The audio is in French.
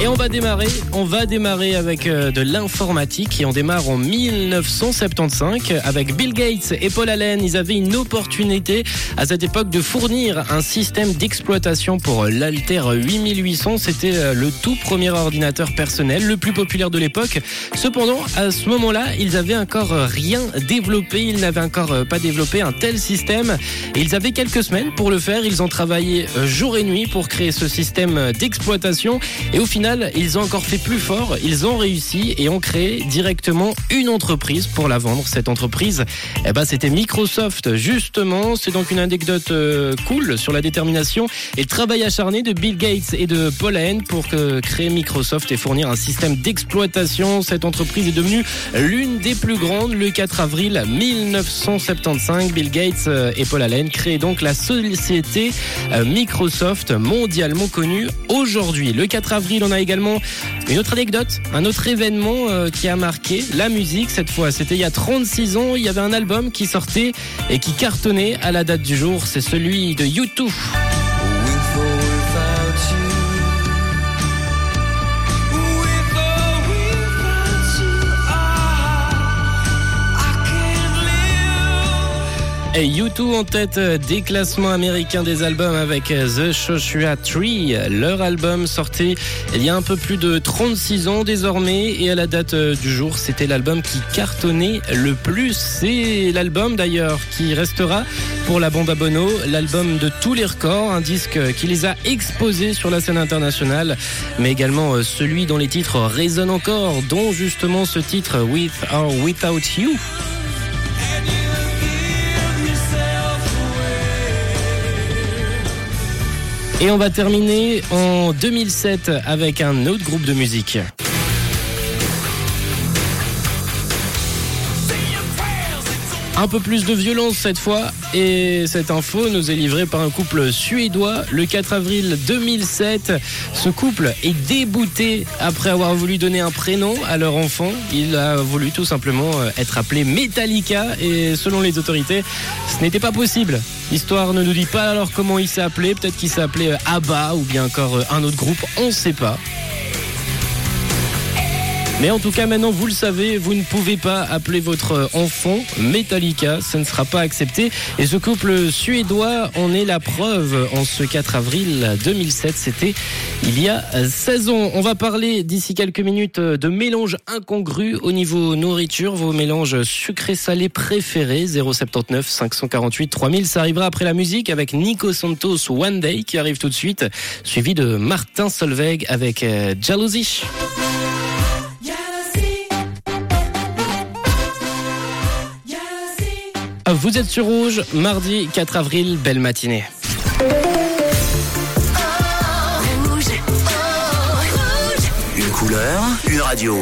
Et on va démarrer, on va démarrer avec euh, de l'informatique et on démarre en 1975 avec Bill Gates et Paul Allen. Ils avaient une opportunité à cette époque de fournir un système d'exploitation pour l'Alter 8800. C'était euh, le tout premier ordinateur personnel, le plus populaire de l'époque. Cependant, à ce moment-là, ils avaient encore rien développé. Ils n'avaient encore euh, pas développé un tel système. Ils avaient quelques semaines pour le faire. Ils ont travaillé jour et nuit pour créer ce système d'exploitation. Et au final, ils ont encore fait plus fort. Ils ont réussi et ont créé directement une entreprise pour la vendre. Cette entreprise, eh ben, c'était Microsoft, justement. C'est donc une anecdote euh, cool sur la détermination et le travail acharné de Bill Gates et de Paul Allen pour créer Microsoft et fournir un système d'exploitation. Cette entreprise est devenue l'une des plus grandes. Le 4 avril 1975, Bill Gates euh, et Paul Allen créent donc la société euh, Microsoft mondialement connue aujourd'hui. Le 4 avril, on a également une autre anecdote, un autre événement euh, qui a marqué la musique cette fois. C'était il y a 36 ans, il y avait un album qui sortait et qui cartonnait à la date du jour. C'est celui de YouTube. Et U2 en tête des classements américains des albums avec The Joshua Tree. Leur album sorti il y a un peu plus de 36 ans désormais et à la date du jour, c'était l'album qui cartonnait le plus. C'est l'album d'ailleurs qui restera pour la bande à Bono, l'album de tous les records, un disque qui les a exposés sur la scène internationale, mais également celui dont les titres résonnent encore, dont justement ce titre With or Without You. Et on va terminer en 2007 avec un autre groupe de musique. Un peu plus de violence cette fois et cette info nous est livrée par un couple suédois le 4 avril 2007. Ce couple est débouté après avoir voulu donner un prénom à leur enfant. Il a voulu tout simplement être appelé Metallica et selon les autorités, ce n'était pas possible. L'histoire ne nous dit pas alors comment il s'est appelé, peut-être qu'il s'est appelé ABBA ou bien encore un autre groupe, on ne sait pas. Mais en tout cas, maintenant, vous le savez, vous ne pouvez pas appeler votre enfant Metallica. Ça ne sera pas accepté. Et ce couple suédois en est la preuve en ce 4 avril 2007. C'était il y a 16 ans. On va parler d'ici quelques minutes de mélanges incongrus au niveau nourriture. Vos mélanges sucrés-salés préférés. 079 548 3000. Ça arrivera après la musique avec Nico Santos One Day qui arrive tout de suite. Suivi de Martin Solveig avec Jalousie. Vous êtes sur Rouge, mardi 4 avril, belle matinée. Une couleur, une radio.